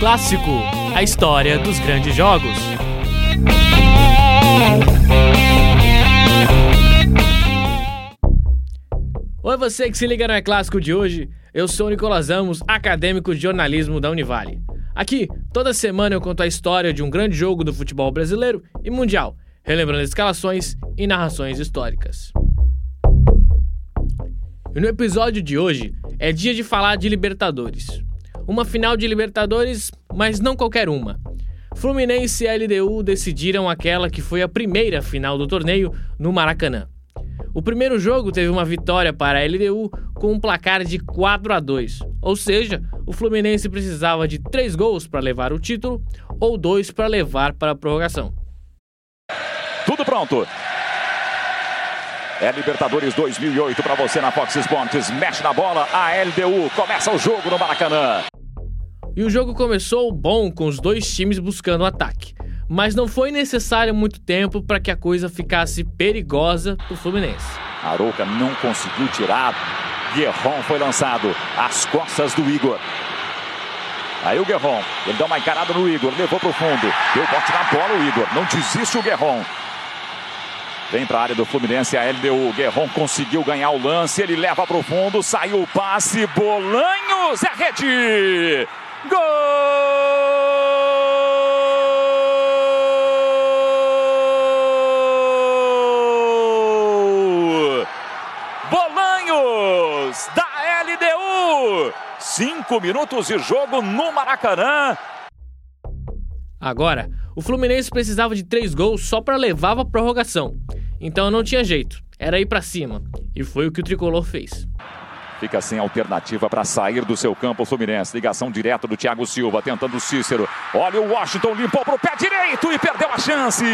Clássico, a história dos grandes jogos. Oi, você que se liga no É Clássico de hoje. Eu sou o Nicolas Amos, acadêmico de jornalismo da Univale. Aqui, toda semana eu conto a história de um grande jogo do futebol brasileiro e mundial, relembrando escalações e narrações históricas. E no episódio de hoje é dia de falar de Libertadores. Uma final de Libertadores, mas não qualquer uma. Fluminense e LDU decidiram aquela que foi a primeira final do torneio no Maracanã. O primeiro jogo teve uma vitória para a LDU com um placar de 4 a 2, ou seja, o Fluminense precisava de 3 gols para levar o título ou 2 para levar para a prorrogação. Tudo pronto. É Libertadores 2008 para você na Fox Sports. Mexe na bola, a LDU começa o jogo no Maracanã. E o jogo começou bom com os dois times buscando o ataque. Mas não foi necessário muito tempo para que a coisa ficasse perigosa para o Fluminense. Arouca não conseguiu tirar. Guerron foi lançado às costas do Igor. Aí o Guerron, ele dá uma encarada no Igor, levou para o fundo. Deu bote na bola o Igor, não desiste o Guerron. Vem para a área do Fluminense a LDU. Guerron conseguiu ganhar o lance. Ele leva para o fundo. Saiu o passe. Bolanhos. É rede. Gol! Bolanhos da LDU. Cinco minutos de jogo no Maracanã. Agora, o Fluminense precisava de três gols só para levar a prorrogação. Então não tinha jeito, era ir para cima. E foi o que o tricolor fez. Fica sem alternativa para sair do seu campo o Fluminense. Ligação direta do Thiago Silva, tentando o Cícero. Olha o Washington, limpou para o pé direito e perdeu a chance.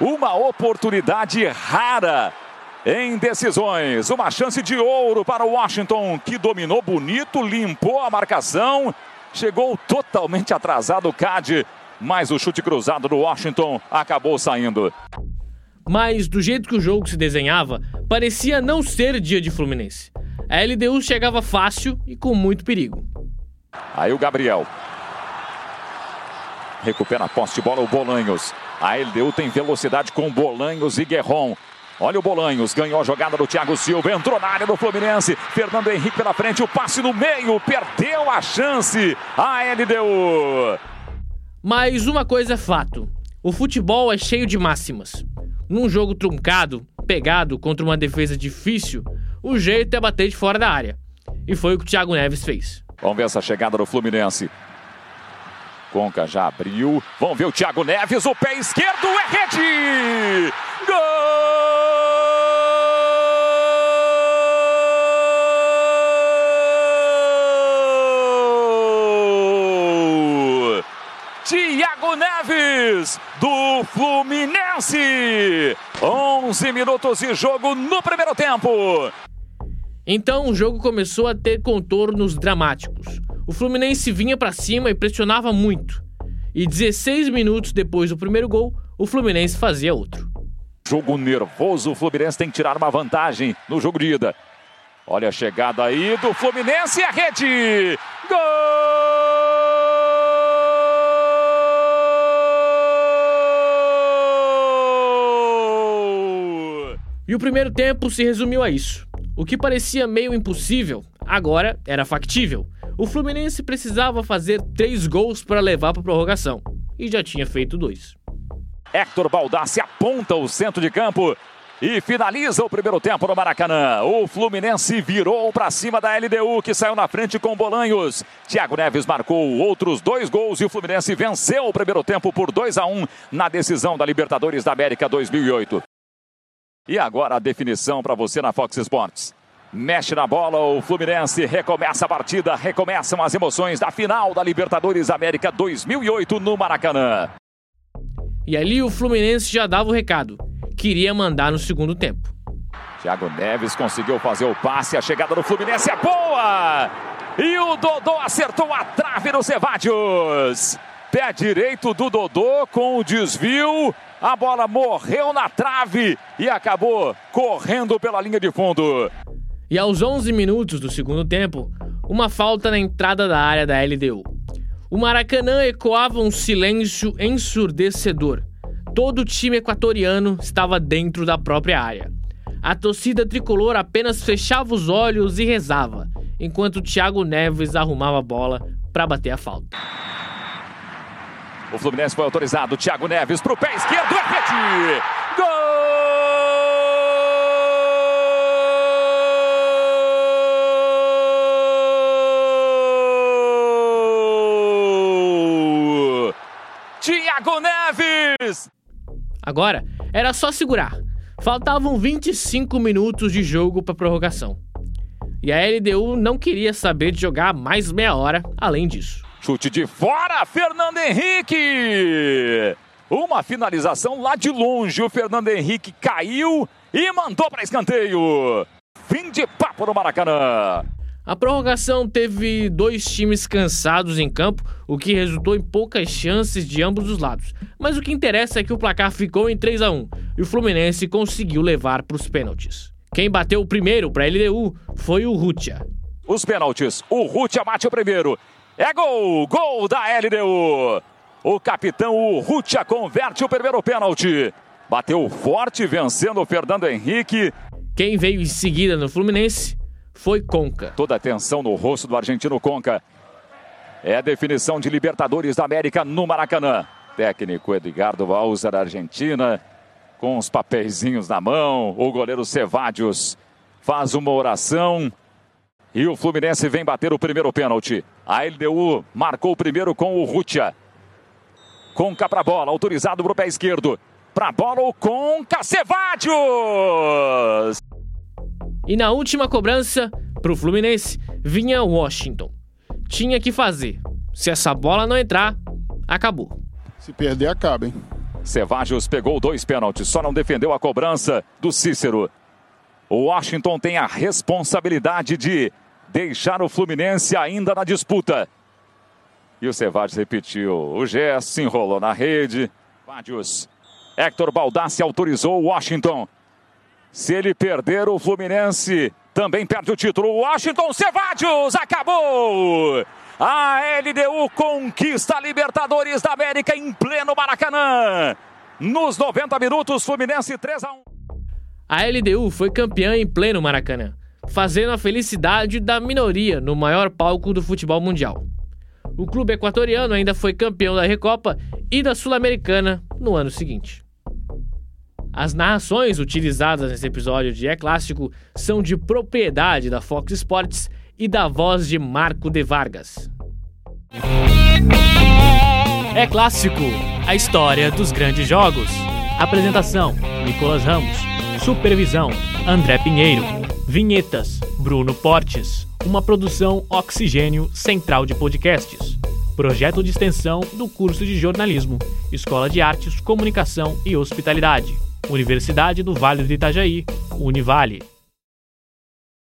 Uma oportunidade rara em decisões. Uma chance de ouro para o Washington, que dominou bonito, limpou a marcação. Chegou totalmente atrasado o Cade, mas o chute cruzado do Washington acabou saindo. Mas do jeito que o jogo se desenhava, parecia não ser dia de Fluminense. A LDU chegava fácil e com muito perigo. Aí o Gabriel. Recupera a posse de bola o Bolanhos. A LDU tem velocidade com Bolanhos e Guerron. Olha o Bolanhos, ganhou a jogada do Thiago Silva, entrou na área do Fluminense. Fernando Henrique pela frente, o passe no meio, perdeu a chance. A LDU. Mas uma coisa é fato: o futebol é cheio de máximas. Num jogo truncado, pegado contra uma defesa difícil, o jeito é bater de fora da área. E foi o que o Thiago Neves fez. Vamos ver essa chegada do Fluminense. Conca já abriu. Vamos ver o Thiago Neves, o pé esquerdo é rede! Gol! Do Fluminense. 11 minutos de jogo no primeiro tempo. Então o jogo começou a ter contornos dramáticos. O Fluminense vinha para cima e pressionava muito. E 16 minutos depois do primeiro gol, o Fluminense fazia outro. Jogo nervoso, o Fluminense tem que tirar uma vantagem no jogo de ida. Olha a chegada aí do Fluminense e a rede! Gol! E o primeiro tempo se resumiu a isso. O que parecia meio impossível, agora era factível. O Fluminense precisava fazer três gols para levar para a prorrogação. E já tinha feito dois. Hector Baldassi aponta o centro de campo e finaliza o primeiro tempo no Maracanã. O Fluminense virou para cima da LDU, que saiu na frente com Bolanhos. Thiago Neves marcou outros dois gols e o Fluminense venceu o primeiro tempo por 2 a 1 na decisão da Libertadores da América 2008. E agora a definição para você na Fox Sports. Mexe na bola, o Fluminense recomeça a partida, recomeçam as emoções da final da Libertadores América 2008 no Maracanã. E ali o Fluminense já dava o recado. Queria mandar no segundo tempo. Thiago Neves conseguiu fazer o passe, a chegada do Fluminense é boa! E o Dodô acertou a trave no Cevadios. Pé direito do Dodô com o desvio. A bola morreu na trave e acabou correndo pela linha de fundo. E aos 11 minutos do segundo tempo, uma falta na entrada da área da LDU. O Maracanã ecoava um silêncio ensurdecedor. Todo o time equatoriano estava dentro da própria área. A torcida tricolor apenas fechava os olhos e rezava, enquanto Thiago Neves arrumava a bola para bater a falta. O Fluminense foi autorizado. Thiago Neves para o pé esquerdo. É Gol! Thiago Neves! Agora era só segurar. Faltavam 25 minutos de jogo para prorrogação. E a LDU não queria saber de jogar mais meia hora além disso. Chute de fora, Fernando Henrique! Uma finalização lá de longe. O Fernando Henrique caiu e mandou para escanteio. Fim de papo no Maracanã. A prorrogação teve dois times cansados em campo, o que resultou em poucas chances de ambos os lados. Mas o que interessa é que o placar ficou em 3 a 1 e o Fluminense conseguiu levar para os pênaltis. Quem bateu o primeiro para a LDU foi o Rutia. Os pênaltis. O Rutia bate o primeiro. É gol! Gol da LDU! O capitão Rutia converte o primeiro pênalti. Bateu forte, vencendo o Fernando Henrique. Quem veio em seguida no Fluminense foi Conca. Toda a atenção no rosto do argentino Conca. É a definição de Libertadores da América no Maracanã. Técnico Edgardo Valsa da Argentina, com os papeizinhos na mão. O goleiro Cevadios faz uma oração. E o Fluminense vem bater o primeiro pênalti. A LDU marcou o primeiro com o Rutia. Conca para a bola, autorizado para o pé esquerdo. Para a bola o Conca Cevadios. E na última cobrança, para o Fluminense, vinha Washington. Tinha que fazer. Se essa bola não entrar, acabou. Se perder, acaba, hein? Cevajos pegou dois pênaltis, só não defendeu a cobrança do Cícero. O Washington tem a responsabilidade de deixar o Fluminense ainda na disputa. E o Cevades repetiu o gesto, se enrolou na rede. Vádios. Hector Baldassi autorizou o Washington. Se ele perder, o Fluminense também perde o título. Washington Cevadios acabou! A LDU conquista a Libertadores da América em pleno Maracanã. Nos 90 minutos, Fluminense 3 a 1. A LDU foi campeã em pleno Maracanã, fazendo a felicidade da minoria no maior palco do futebol mundial. O clube equatoriano ainda foi campeão da Recopa e da Sul-Americana no ano seguinte. As narrações utilizadas nesse episódio de É Clássico são de propriedade da Fox Sports e da voz de Marco de Vargas. É Clássico, a história dos grandes jogos. Apresentação: Nicolas Ramos. Supervisão: André Pinheiro. Vinhetas: Bruno Portes. Uma produção Oxigênio Central de Podcasts. Projeto de extensão do curso de jornalismo, Escola de Artes, Comunicação e Hospitalidade. Universidade do Vale do Itajaí, Univale.